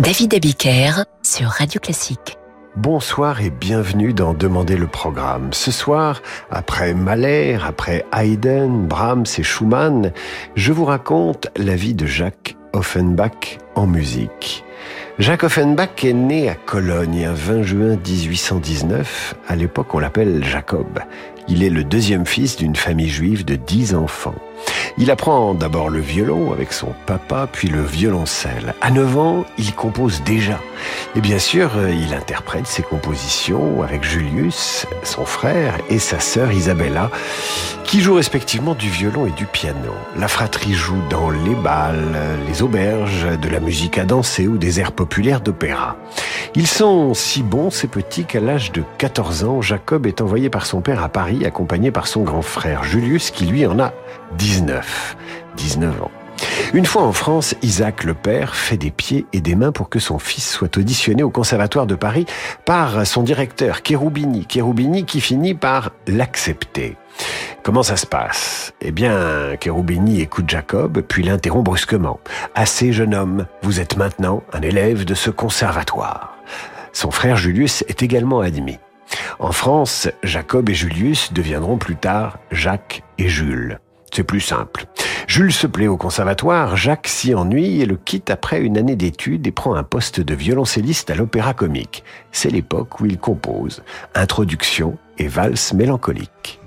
David Abiker sur Radio Classique. Bonsoir et bienvenue dans Demander le programme. Ce soir, après Mahler, après Haydn, Brahms et Schumann, je vous raconte la vie de Jacques Offenbach en musique. Jacques Offenbach est né à Cologne un 20 juin 1819. À l'époque, on l'appelle Jacob. Il est le deuxième fils d'une famille juive de dix enfants. Il apprend d'abord le violon avec son papa, puis le violoncelle. À 9 ans, il compose déjà. Et bien sûr, il interprète ses compositions avec Julius, son frère, et sa sœur Isabella, qui jouent respectivement du violon et du piano. La fratrie joue dans les bals, les auberges, de la musique à danser ou des airs populaires d'opéra. Ils sont si bons, ces petits, qu'à l'âge de 14 ans, Jacob est envoyé par son père à Paris, accompagné par son grand frère Julius, qui lui en a 19. 19 ans. Une fois en France, Isaac le père fait des pieds et des mains pour que son fils soit auditionné au Conservatoire de Paris par son directeur Cherubini. Cherubini qui finit par l'accepter. Comment ça se passe? Eh bien, Cherubini écoute Jacob, puis l'interrompt brusquement. Assez, jeune homme, vous êtes maintenant un élève de ce conservatoire. Son frère Julius est également admis. En France, Jacob et Julius deviendront plus tard Jacques et Jules. C'est plus simple. Jules se plaît au conservatoire, Jacques s'y ennuie et le quitte après une année d'études et prend un poste de violoncelliste à l'opéra comique. C'est l'époque où il compose Introduction et Valse mélancolique.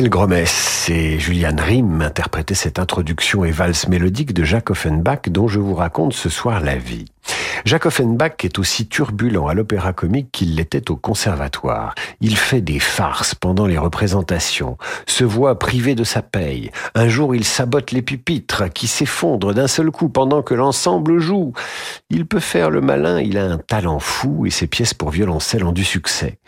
Gromès et Julian Rim interprétaient cette introduction et valse mélodique de Jacques Offenbach dont je vous raconte ce soir la vie. Jacques Offenbach est aussi turbulent à l'opéra comique qu'il l'était au conservatoire. Il fait des farces pendant les représentations, se voit privé de sa paye. Un jour, il sabote les pupitres qui s'effondrent d'un seul coup pendant que l'ensemble joue. Il peut faire le malin, il a un talent fou et ses pièces pour violoncelle ont du succès.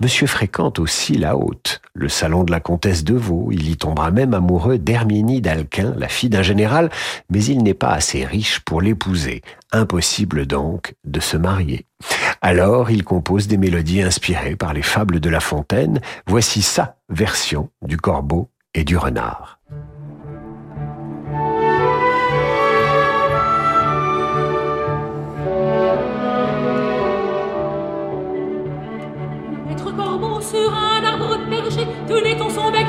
Monsieur fréquente aussi la haute, le salon de la comtesse de Vaux. Il y tombera même amoureux d'Herminie d'Alquin, la fille d'un général, mais il n'est pas assez riche pour l'épouser. Impossible donc de se marier. Alors il compose des mélodies inspirées par les fables de La Fontaine. Voici sa version du corbeau et du renard. Maître corbeau sur un arbre perché, tenait son bec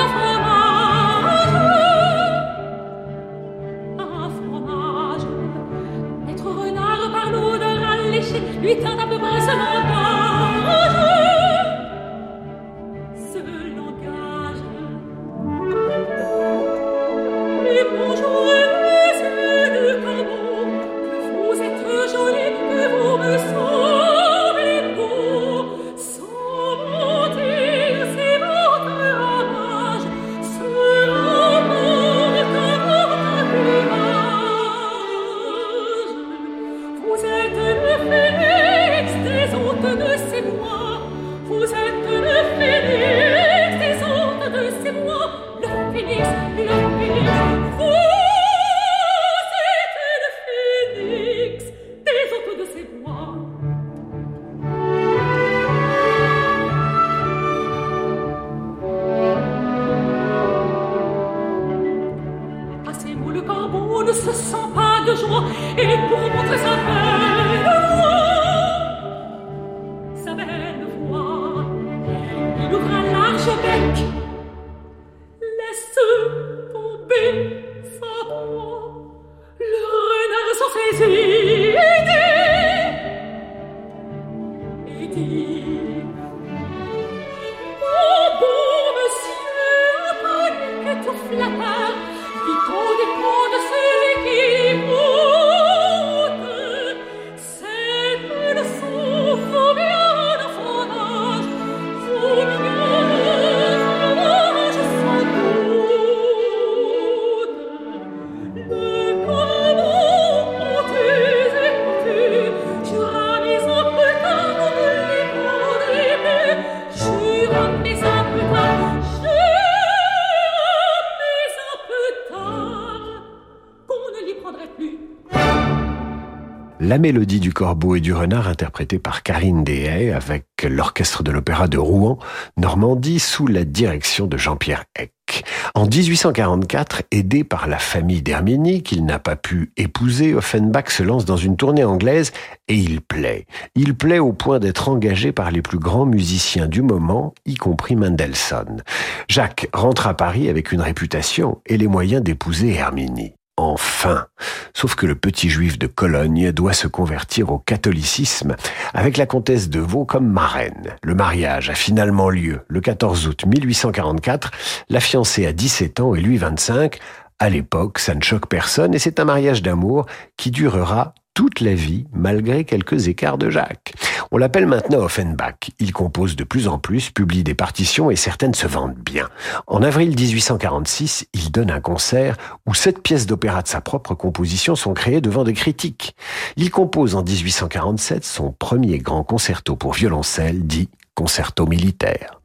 La mélodie du corbeau et du renard interprétée par Karine Dehaye avec l'orchestre de l'opéra de Rouen, Normandie, sous la direction de Jean-Pierre Eck. En 1844, aidé par la famille d'Herminie, qu'il n'a pas pu épouser, Offenbach se lance dans une tournée anglaise et il plaît. Il plaît au point d'être engagé par les plus grands musiciens du moment, y compris Mendelssohn. Jacques rentre à Paris avec une réputation et les moyens d'épouser Herminie. Enfin. Sauf que le petit juif de Cologne doit se convertir au catholicisme avec la comtesse de Vaux comme marraine. Le mariage a finalement lieu le 14 août 1844. La fiancée a 17 ans et lui 25. À l'époque, ça ne choque personne et c'est un mariage d'amour qui durera toute la vie malgré quelques écarts de Jacques. On l'appelle maintenant Offenbach. Il compose de plus en plus, publie des partitions et certaines se vendent bien. En avril 1846, il donne un concert où sept pièces d'opéra de sa propre composition sont créées devant des critiques. Il compose en 1847 son premier grand concerto pour violoncelle dit concerto militaire.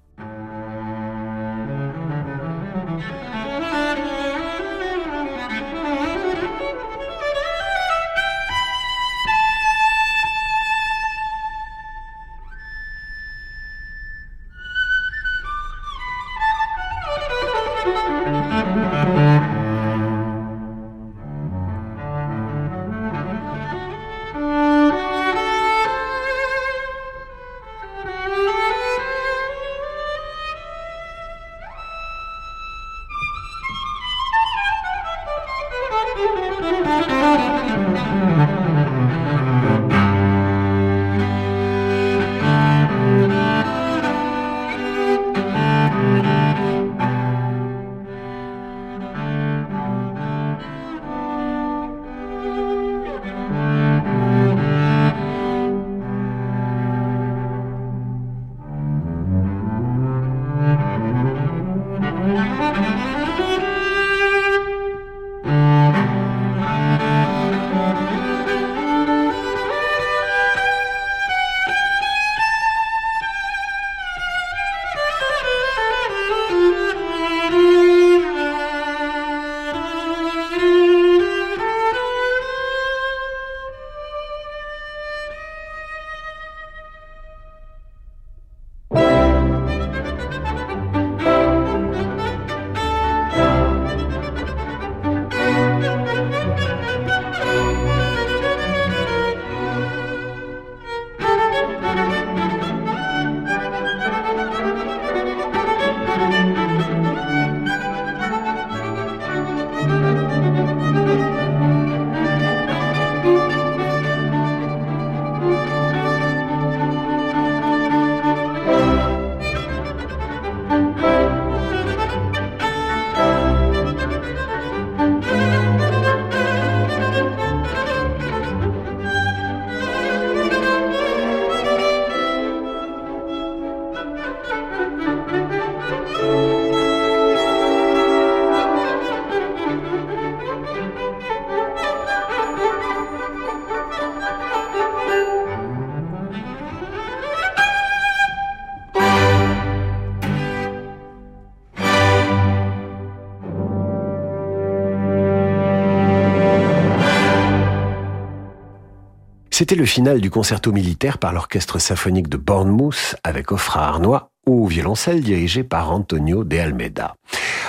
C'était le final du concerto militaire par l'orchestre symphonique de Bournemouth avec Ofra Arnois au violoncelle dirigé par Antonio de Almeida.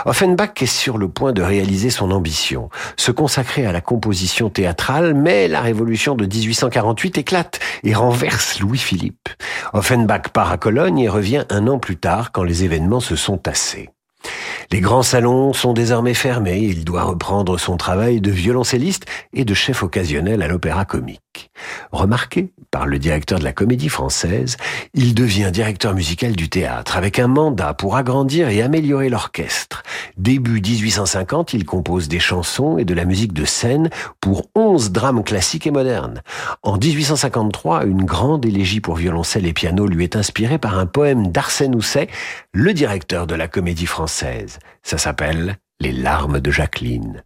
Offenbach est sur le point de réaliser son ambition, se consacrer à la composition théâtrale, mais la révolution de 1848 éclate et renverse Louis-Philippe. Offenbach part à Cologne et revient un an plus tard quand les événements se sont tassés. Les grands salons sont désormais fermés, il doit reprendre son travail de violoncelliste et de chef occasionnel à l'opéra comique. Remarqué par le directeur de la comédie française, il devient directeur musical du théâtre avec un mandat pour agrandir et améliorer l'orchestre. Début 1850, il compose des chansons et de la musique de scène pour 11 drames classiques et modernes. En 1853, une grande élégie pour violoncelle et piano lui est inspirée par un poème d'Arsène Housset, le directeur de la comédie française. Ça s'appelle Les larmes de Jacqueline.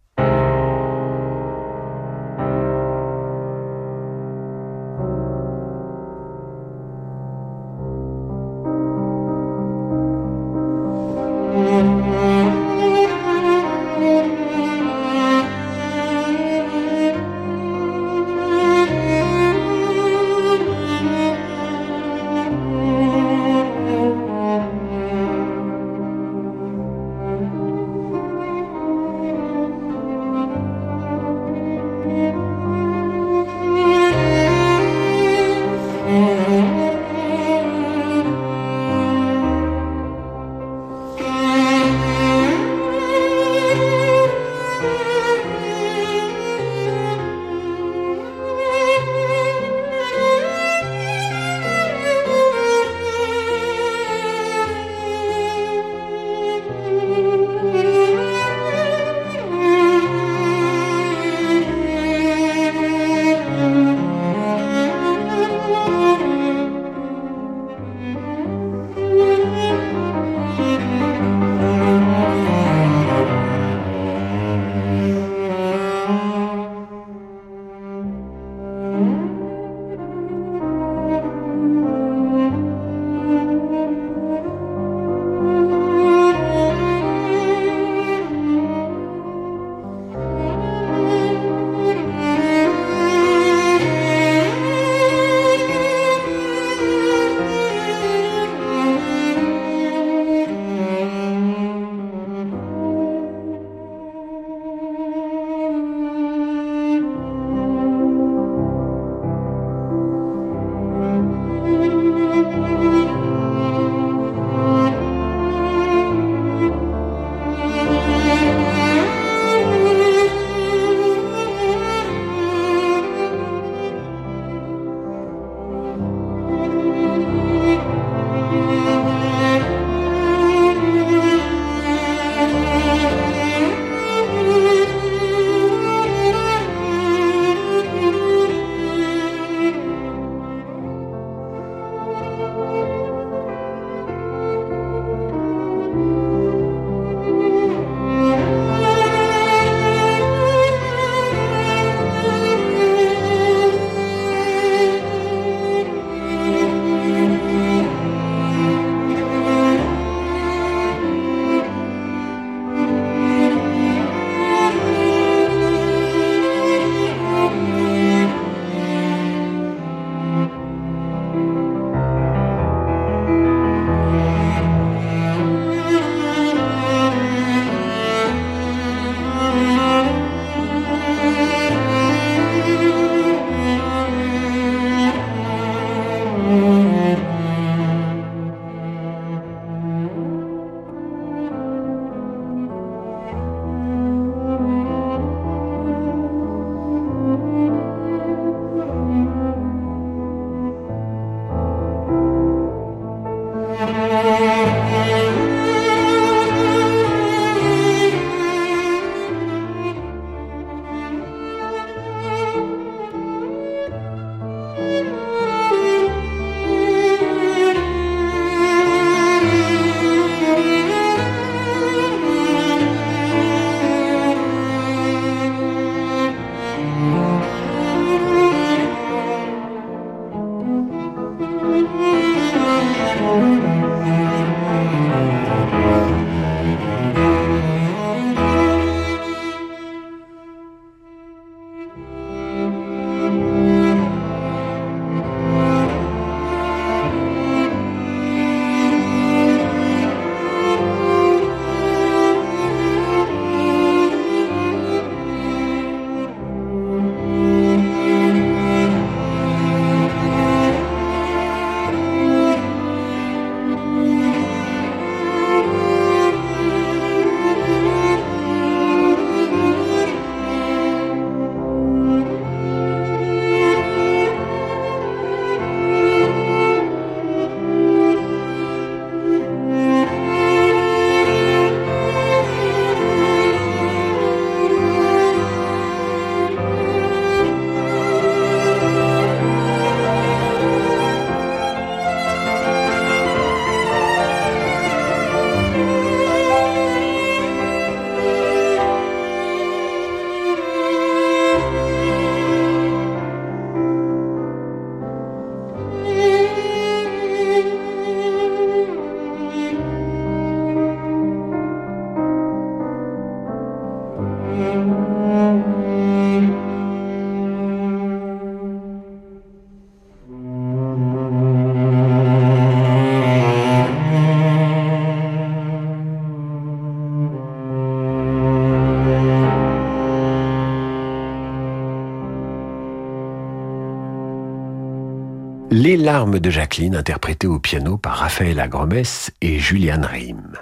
Les larmes de Jacqueline, interprétées au piano par Raphaël Agromès et Julian Riem.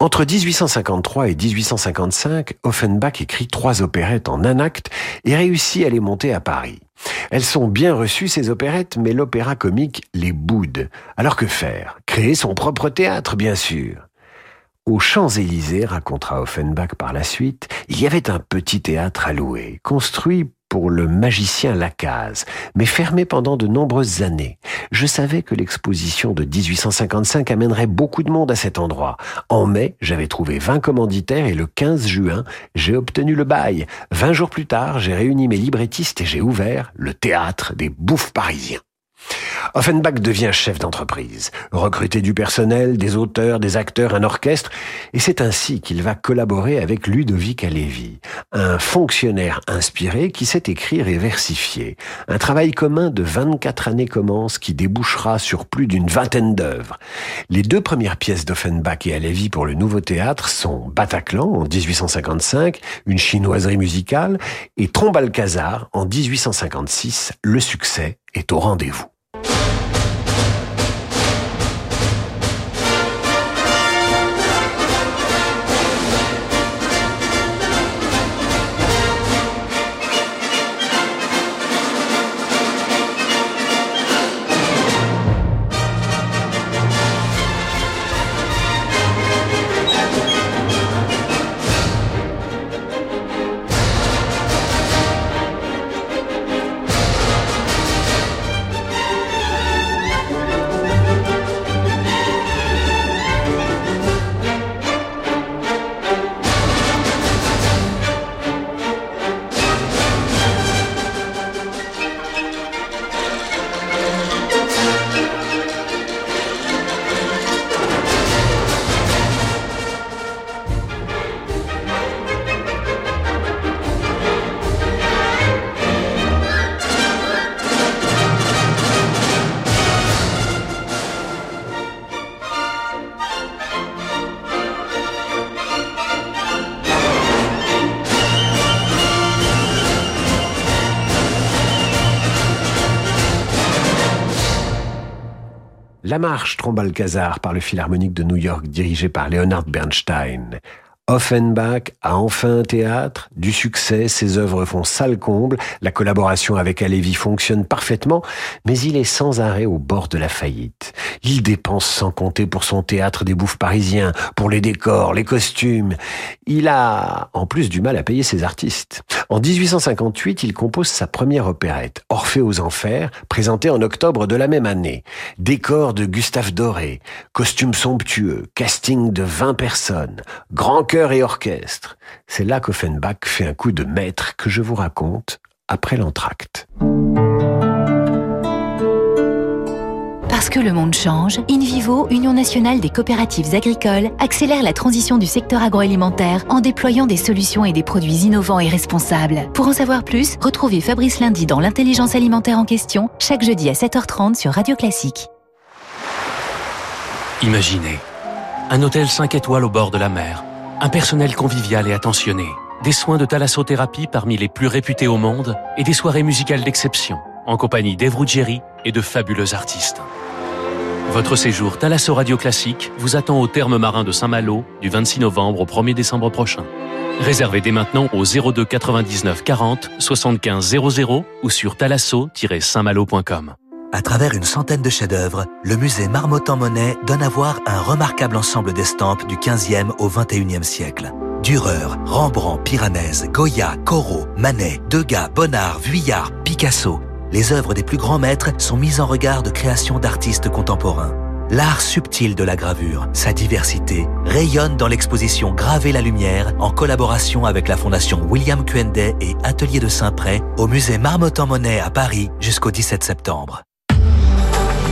Entre 1853 et 1855, Offenbach écrit trois opérettes en un acte et réussit à les monter à Paris. Elles sont bien reçues, ces opérettes, mais l'opéra comique les boude. Alors que faire? Créer son propre théâtre, bien sûr. Aux Champs-Élysées, racontera Offenbach par la suite, il y avait un petit théâtre à louer, construit pour le magicien Lacaze, mais fermé pendant de nombreuses années. Je savais que l'exposition de 1855 amènerait beaucoup de monde à cet endroit. En mai, j'avais trouvé 20 commanditaires et le 15 juin, j'ai obtenu le bail. 20 jours plus tard, j'ai réuni mes librettistes et j'ai ouvert le théâtre des bouffes parisiens. Offenbach devient chef d'entreprise, recruter du personnel, des auteurs, des acteurs, un orchestre, et c'est ainsi qu'il va collaborer avec Ludovic Alevi, un fonctionnaire inspiré qui sait écrire et versifier. Un travail commun de 24 années commence qui débouchera sur plus d'une vingtaine d'œuvres. Les deux premières pièces d'Offenbach et Alevi pour le nouveau théâtre sont Bataclan en 1855, une chinoiserie musicale, et Trombalcazar en 1856, le succès est au rendez-vous. La marche Trombalcazar par le Philharmonique de New York dirigé par Leonard Bernstein. Offenbach a enfin un théâtre, du succès, ses œuvres font salle comble, la collaboration avec Alevi fonctionne parfaitement, mais il est sans arrêt au bord de la faillite. Il dépense sans compter pour son théâtre des bouffes parisiens, pour les décors, les costumes. Il a en plus du mal à payer ses artistes. En 1858, il compose sa première opérette, Orphée aux Enfers, présentée en octobre de la même année. Décor de Gustave Doré, costumes somptueux, casting de 20 personnes, grand et orchestre. C'est là qu'Offenbach fait un coup de maître que je vous raconte après l'entracte. Parce que le monde change, InVivo, Union nationale des coopératives agricoles, accélère la transition du secteur agroalimentaire en déployant des solutions et des produits innovants et responsables. Pour en savoir plus, retrouvez Fabrice Lundi dans l'intelligence alimentaire en question, chaque jeudi à 7h30 sur Radio Classique. Imaginez, un hôtel 5 étoiles au bord de la mer un personnel convivial et attentionné, des soins de thalassothérapie parmi les plus réputés au monde et des soirées musicales d'exception, en compagnie d'Eve Ruggieri et de fabuleux artistes. Votre séjour Thalasso Radio Classique vous attend au terme marin de Saint-Malo du 26 novembre au 1er décembre prochain. Réservez dès maintenant au 02 99 40 75 00 ou sur thalasso-saintmalo.com. À travers une centaine de chefs-d'œuvre, le musée Marmottan-Monet donne à voir un remarquable ensemble d'estampes du 15e au 21e siècle. Dürer, Rembrandt, Piranèse, Goya, Corot, Manet, Degas, Bonnard, Vuillard, Picasso. Les œuvres des plus grands maîtres sont mises en regard de créations d'artistes contemporains. L'art subtil de la gravure, sa diversité, rayonne dans l'exposition Graver la lumière en collaboration avec la Fondation William Quendet et Atelier de Saint-Pré au musée Marmottan-Monet à Paris jusqu'au 17 septembre.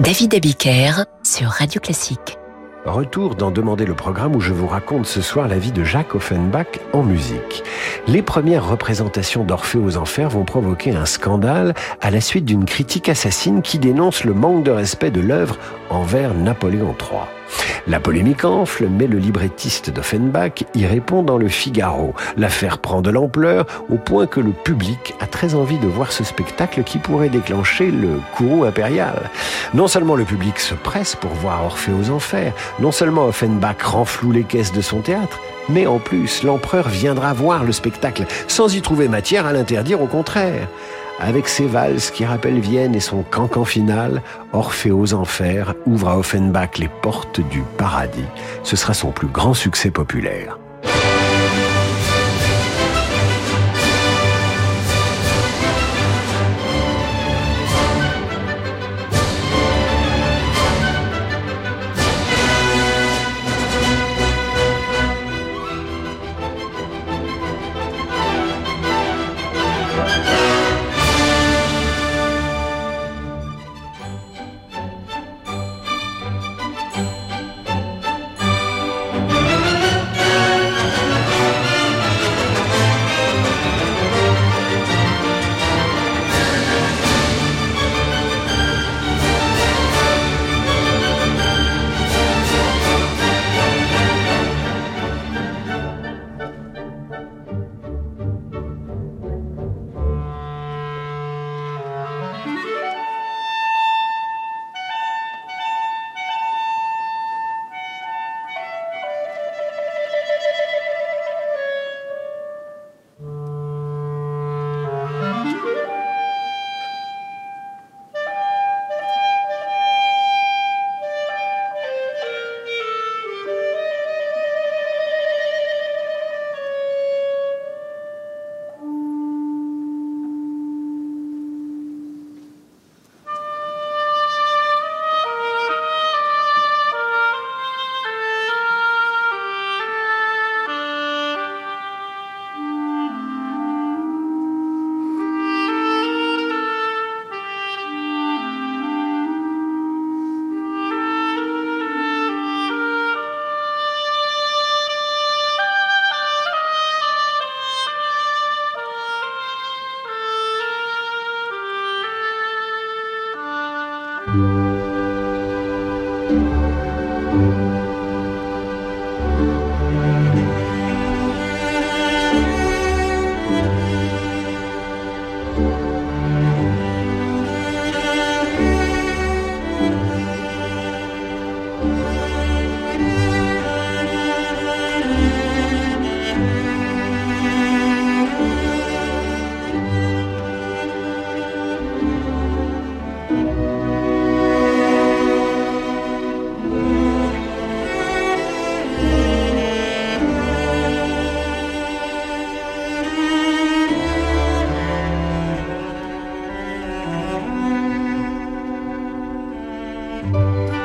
David Abiker sur Radio Classique. Retour dans Demander le programme où je vous raconte ce soir la vie de Jacques Offenbach en musique. Les premières représentations d'Orphée aux Enfers vont provoquer un scandale à la suite d'une critique assassine qui dénonce le manque de respect de l'œuvre envers Napoléon III. La polémique enfle, mais le librettiste d'Offenbach y répond dans le Figaro. L'affaire prend de l'ampleur au point que le public a très envie de voir ce spectacle qui pourrait déclencher le courroux impérial. Non seulement le public se presse pour voir Orphée aux Enfers, non seulement Offenbach renfloue les caisses de son théâtre, mais en plus, l'empereur viendra voir le spectacle sans y trouver matière à l'interdire au contraire. Avec ses valses qui rappellent Vienne et son cancan final, Orphée aux Enfers ouvre à Offenbach les portes du paradis. Ce sera son plus grand succès populaire. Bye.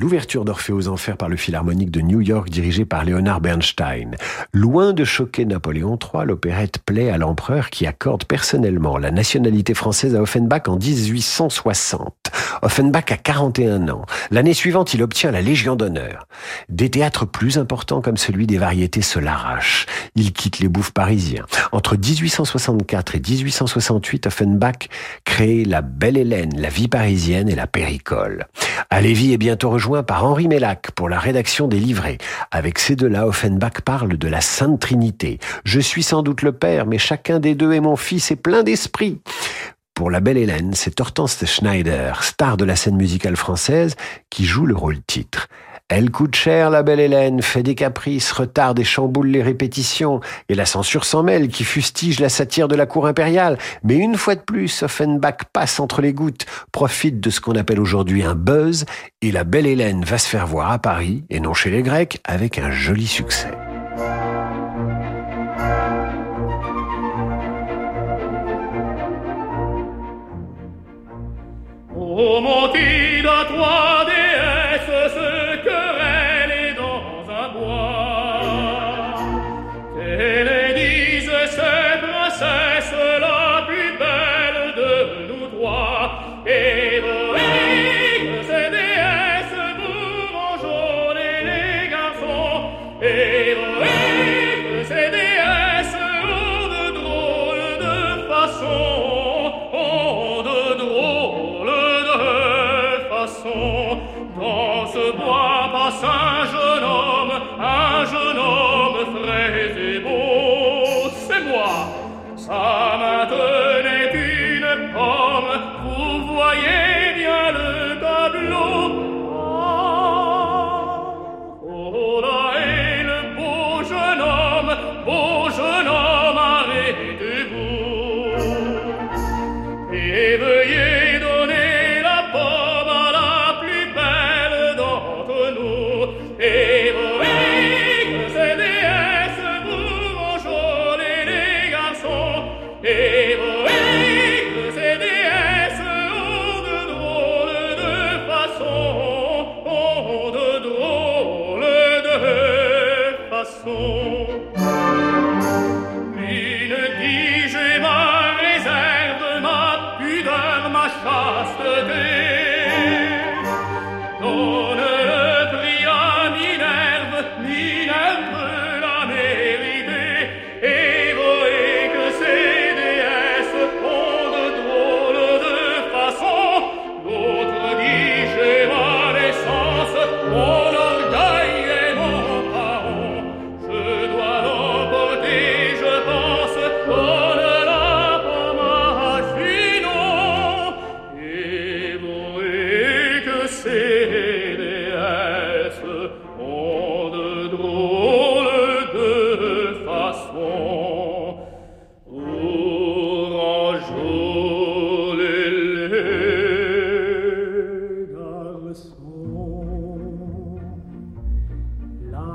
L'ouverture d'Orphée aux Enfers par le Philharmonique de New York dirigé par Leonard Bernstein. Loin de choquer Napoléon III, l'opérette plaît à l'empereur qui accorde personnellement la nationalité française à Offenbach en 1860. Offenbach a 41 ans. L'année suivante, il obtient la Légion d'honneur. Des théâtres plus importants comme celui des variétés se l'arrachent. Il quitte les bouffes parisiens. Entre 1864 et 1868, Offenbach crée la Belle Hélène, la vie parisienne et la Péricole. Alévi est bientôt rejoint par Henri Mellac pour la rédaction des livrets. Avec ces deux-là, Offenbach parle de la Sainte Trinité. Je suis sans doute le père, mais chacun des deux est mon fils et plein d'esprit. Pour la belle Hélène, c'est Hortense Schneider, star de la scène musicale française, qui joue le rôle titre. Elle coûte cher, la belle Hélène, fait des caprices, retarde et chamboule les répétitions, et la censure s'en mêle, qui fustige la satire de la cour impériale. Mais une fois de plus, Offenbach passe entre les gouttes, profite de ce qu'on appelle aujourd'hui un buzz, et la belle Hélène va se faire voir à Paris, et non chez les Grecs, avec un joli succès. passar.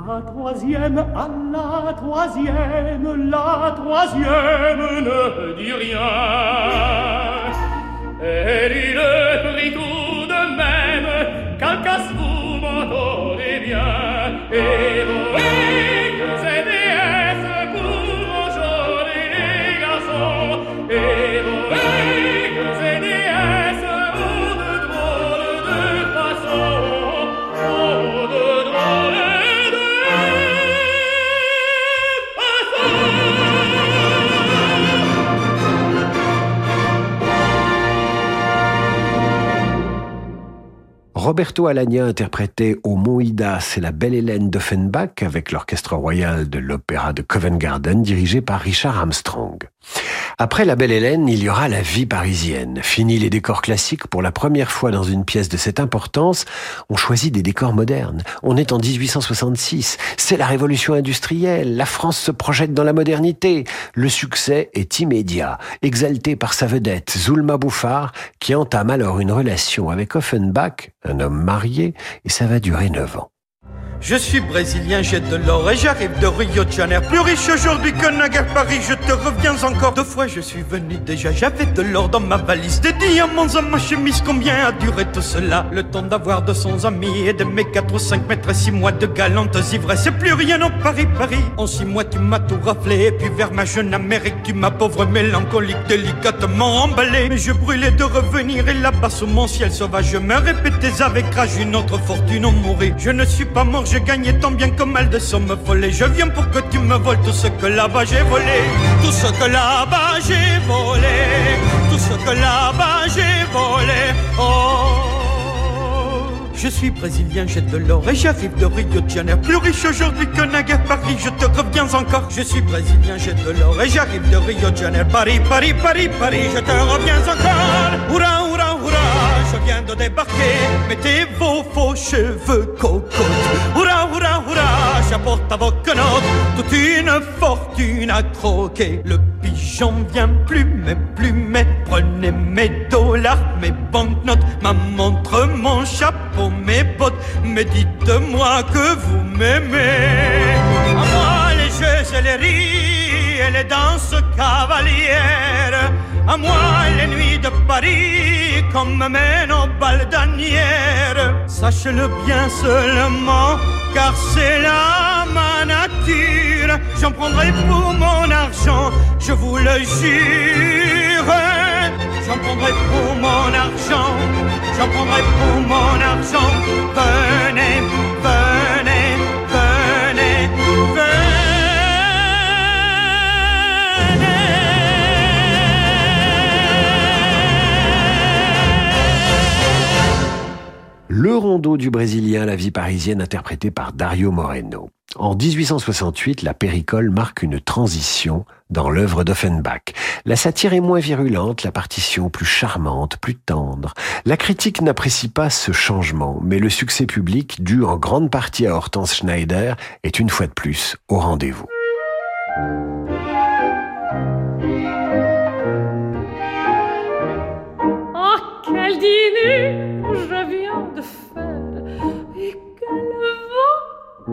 La troisième, à la troisième, la troisième ne dit rien. Elle il le prit tout de même, qu'un casse vous m'entendez bien. Roberto Alagna interprétait au Moïda C'est la belle Hélène d'Offenbach avec l'orchestre royal de l'opéra de Covent Garden dirigé par Richard Armstrong. Après La Belle Hélène, il y aura la vie parisienne. Fini les décors classiques pour la première fois dans une pièce de cette importance. On choisit des décors modernes. On est en 1866. C'est la révolution industrielle. La France se projette dans la modernité. Le succès est immédiat. Exalté par sa vedette, Zulma Bouffard, qui entame alors une relation avec Offenbach, un homme marié, et ça va durer neuf ans. Je suis brésilien, j'ai de l'or et j'arrive de Rio de Janeiro. Plus riche aujourd'hui que naguère Paris, je te reviens encore. Deux fois je suis venu déjà, j'avais de l'or dans ma valise. Des diamants à ma chemise, combien a duré tout cela? Le temps d'avoir de son amis et de mes quatre ou cinq mètres et six mois de galantes ivresses. C'est plus rien en Paris, Paris. En six mois tu m'as tout raflé, et puis vers ma jeune Amérique, tu m'as pauvre mélancolique délicatement emballé. Mais je brûlais de revenir et là-bas sous mon ciel sauvage, je me répétais avec rage une autre fortune en mourir. Je ne suis pas mort j'ai gagné tant bien que mal de sommes volées. Je viens pour que tu me voles tout ce que là-bas j'ai volé. Tout ce que là-bas j'ai volé. Tout ce que là-bas j'ai volé. Oh. Je suis brésilien, j'ai de l'or et j'arrive de Rio de Janeiro. Plus riche aujourd'hui que naguère Paris, je te reviens encore. Je suis brésilien, j'ai de l'or et j'arrive de Rio de Janeiro. Paris, Paris, Paris, Paris, je te reviens encore. Je viens de débarquer. Mettez vos faux cheveux cocottes. Hurrah, hurrah, hurrah, j'apporte à vos quenottes toute une fortune à croquer. Le pigeon vient plumer, plumer. Prenez mes dollars, mes banknotes, ma montre, mon chapeau, mes bottes. Mais dites-moi que vous m'aimez. À moi les jeux et les rires et les danses cavalières. À moi les nuits de Paris comme mène au baldanière. Sache-le bien seulement, car c'est là ma nature. J'en prendrai pour mon argent, je vous le jure. J'en prendrai pour mon argent, j'en prendrai pour mon argent. Le rondeau du Brésilien, la vie parisienne, interprété par Dario Moreno. En 1868, la péricole marque une transition dans l'œuvre d'Offenbach. La satire est moins virulente, la partition plus charmante, plus tendre. La critique n'apprécie pas ce changement, mais le succès public, dû en grande partie à Hortense Schneider, est une fois de plus au rendez-vous. Ah, quel dîner je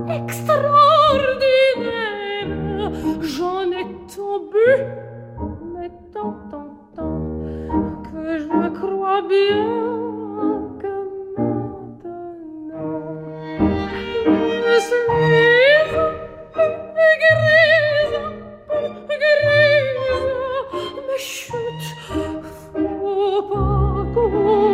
extraordinaire. J'en ai bu, mais tant, tant, tant que je crois bien que maintenant je suis grise, grise, mais chut, faut pas qu'on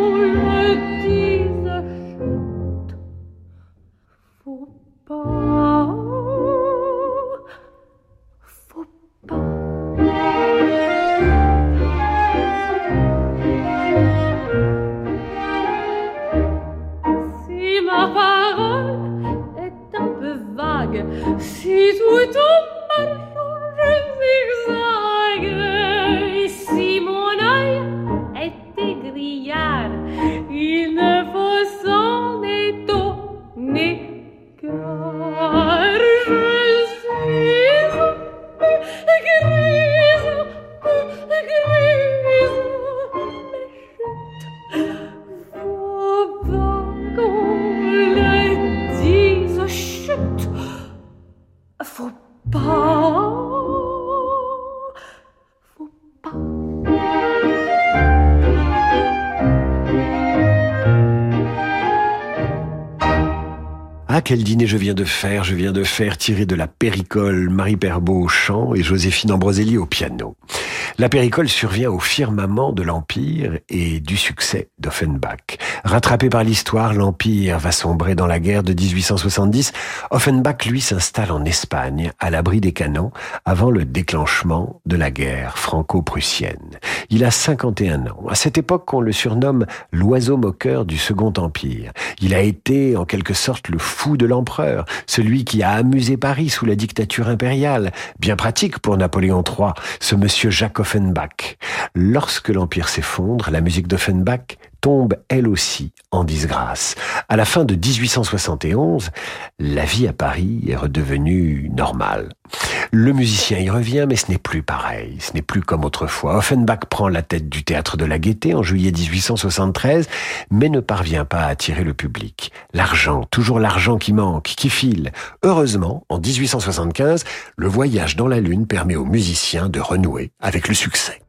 si tout en quel dîner je viens de faire? Je viens de faire tirer de la péricole Marie Perbeau au chant et Joséphine Ambroselli au piano. La péricole survient au firmament de l'Empire et du succès d'Offenbach. Rattrapé par l'histoire, l'Empire va sombrer dans la guerre de 1870. Offenbach, lui, s'installe en Espagne, à l'abri des canons, avant le déclenchement de la guerre franco-prussienne. Il a 51 ans. À cette époque, on le surnomme l'oiseau moqueur du Second Empire. Il a été, en quelque sorte, le fou de l'empereur, celui qui a amusé Paris sous la dictature impériale. Bien pratique pour Napoléon III, ce monsieur Jacques Offenbach. Lorsque l'Empire s'effondre, la musique d'Offenbach tombe elle aussi en disgrâce. À la fin de 1871, la vie à Paris est redevenue normale. Le musicien y revient, mais ce n'est plus pareil, ce n'est plus comme autrefois. Offenbach prend la tête du théâtre de la Gaîté en juillet 1873, mais ne parvient pas à attirer le public. L'argent, toujours l'argent qui manque, qui file. Heureusement, en 1875, le voyage dans la Lune permet aux musiciens de renouer avec le succès.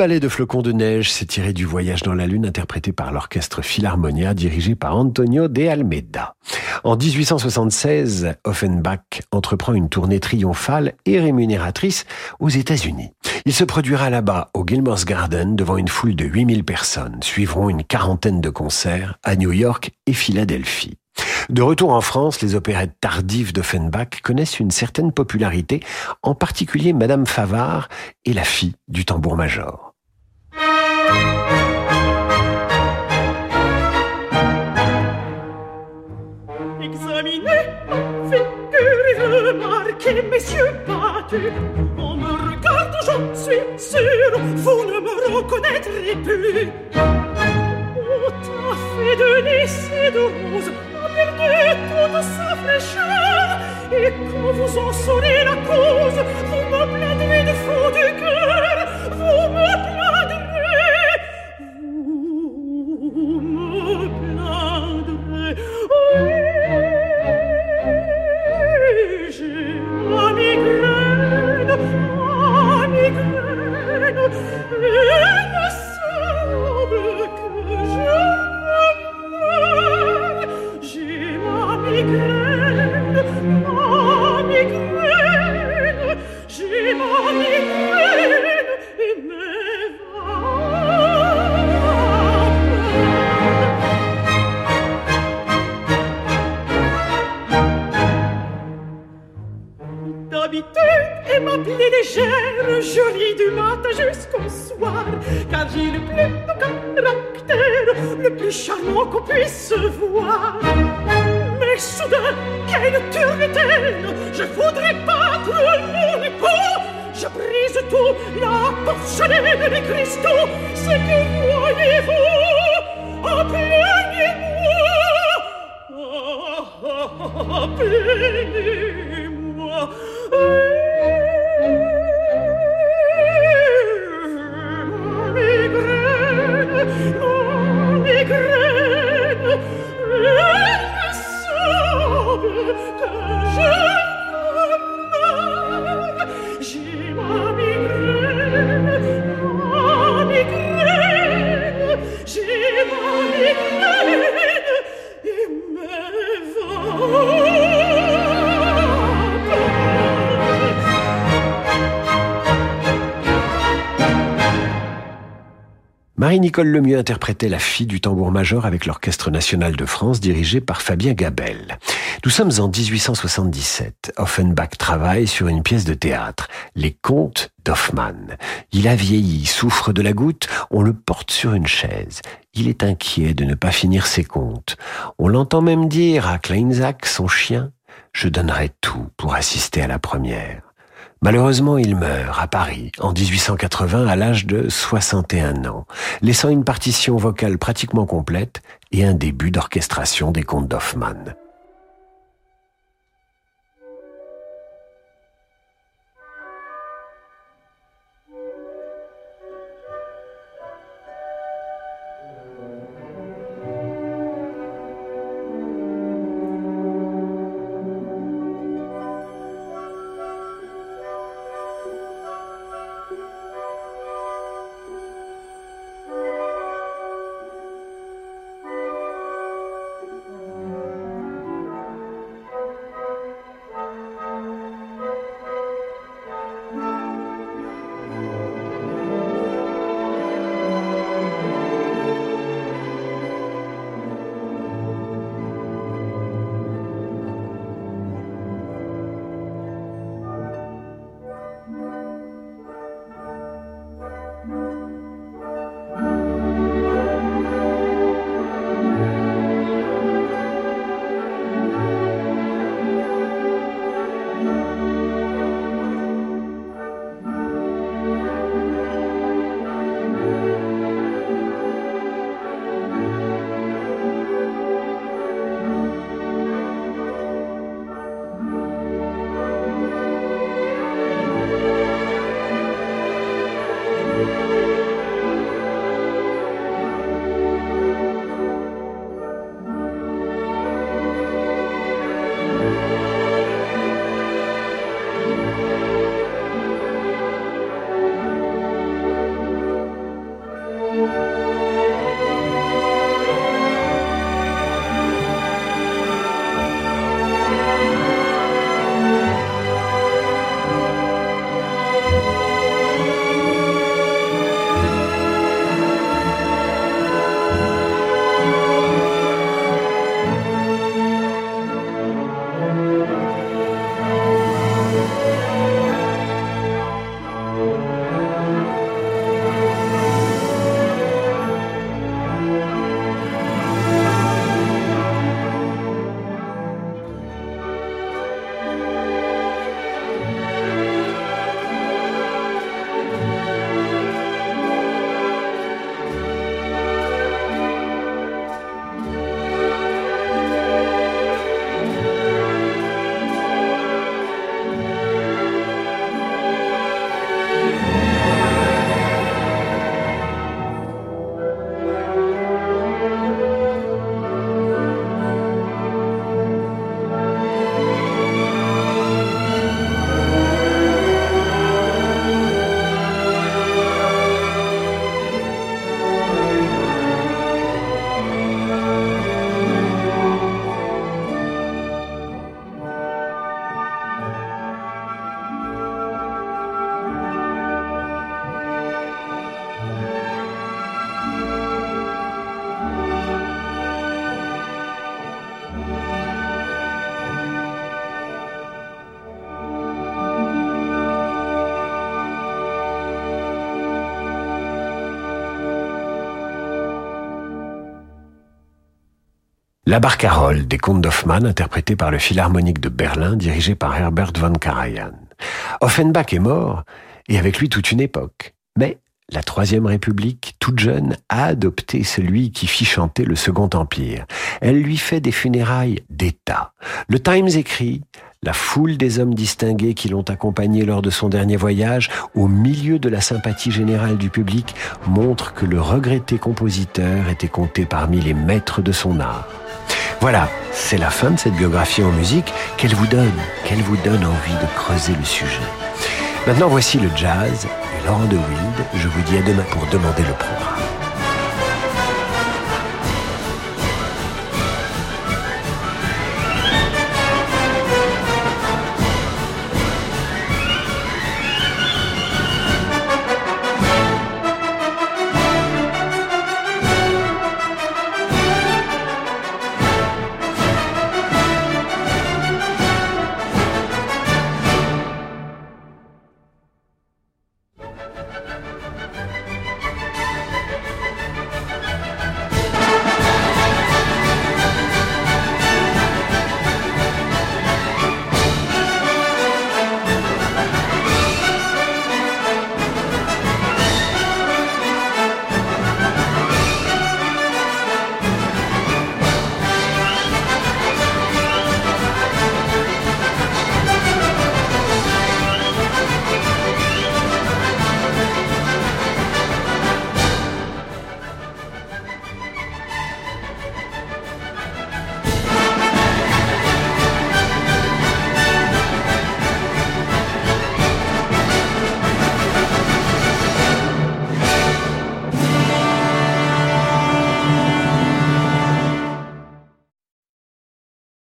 Ballet de flocons de neige s'est tiré du voyage dans la lune interprété par l'orchestre Philharmonia dirigé par Antonio de Almeida. En 1876, Offenbach entreprend une tournée triomphale et rémunératrice aux États-Unis. Il se produira là-bas au Gilmore's Garden devant une foule de 8000 personnes. Suivront une quarantaine de concerts à New York et Philadelphie. De retour en France, les opérettes tardives d'Offenbach connaissent une certaine popularité, en particulier Madame Favard et la fille du tambour-major. On me regarde, j'en suis sûr, vous ne me reconnaîtrez plus. Au fait de lys de rose, perdu toute sa fraîcheur. Et quand vous en saurez la cause Vous me plaindrez du fond du cœur et m'appeler légère, jolie du matin jusqu'au soir, car j'ai le plus de caractère, le plus charmant qu'on puisse voir. Mais soudain, quelle turbitaine, je voudrais battre mon époux, je brise tout, la porcelaine les cristaux, c'est que voyez-vous, appelez-moi, appelez-moi, Marie-Nicole Lemieux interprétait la fille du tambour-major avec l'Orchestre national de France dirigé par Fabien Gabel. Nous sommes en 1877. Offenbach travaille sur une pièce de théâtre, Les Contes d'Hoffmann. Il a vieilli, souffre de la goutte, on le porte sur une chaise. Il est inquiet de ne pas finir ses contes. On l'entend même dire à Kleinsack, son chien, je donnerai tout pour assister à la première. Malheureusement, il meurt à Paris en 1880 à l'âge de 61 ans, laissant une partition vocale pratiquement complète et un début d'orchestration des contes d'Hoffmann. La Barcarolle des contes d'Hoffmann, interprétée par le Philharmonique de Berlin, dirigé par Herbert von Karajan. Offenbach est mort, et avec lui toute une époque. Mais la Troisième République, toute jeune, a adopté celui qui fit chanter le Second Empire. Elle lui fait des funérailles d'État. Le Times écrit la foule des hommes distingués qui l'ont accompagné lors de son dernier voyage, au milieu de la sympathie générale du public, montre que le regretté compositeur était compté parmi les maîtres de son art. Voilà, c'est la fin de cette biographie en musique qu'elle vous donne, qu'elle vous donne envie de creuser le sujet. Maintenant, voici le jazz et Laurent de Wild. Je vous dis à demain pour demander le programme.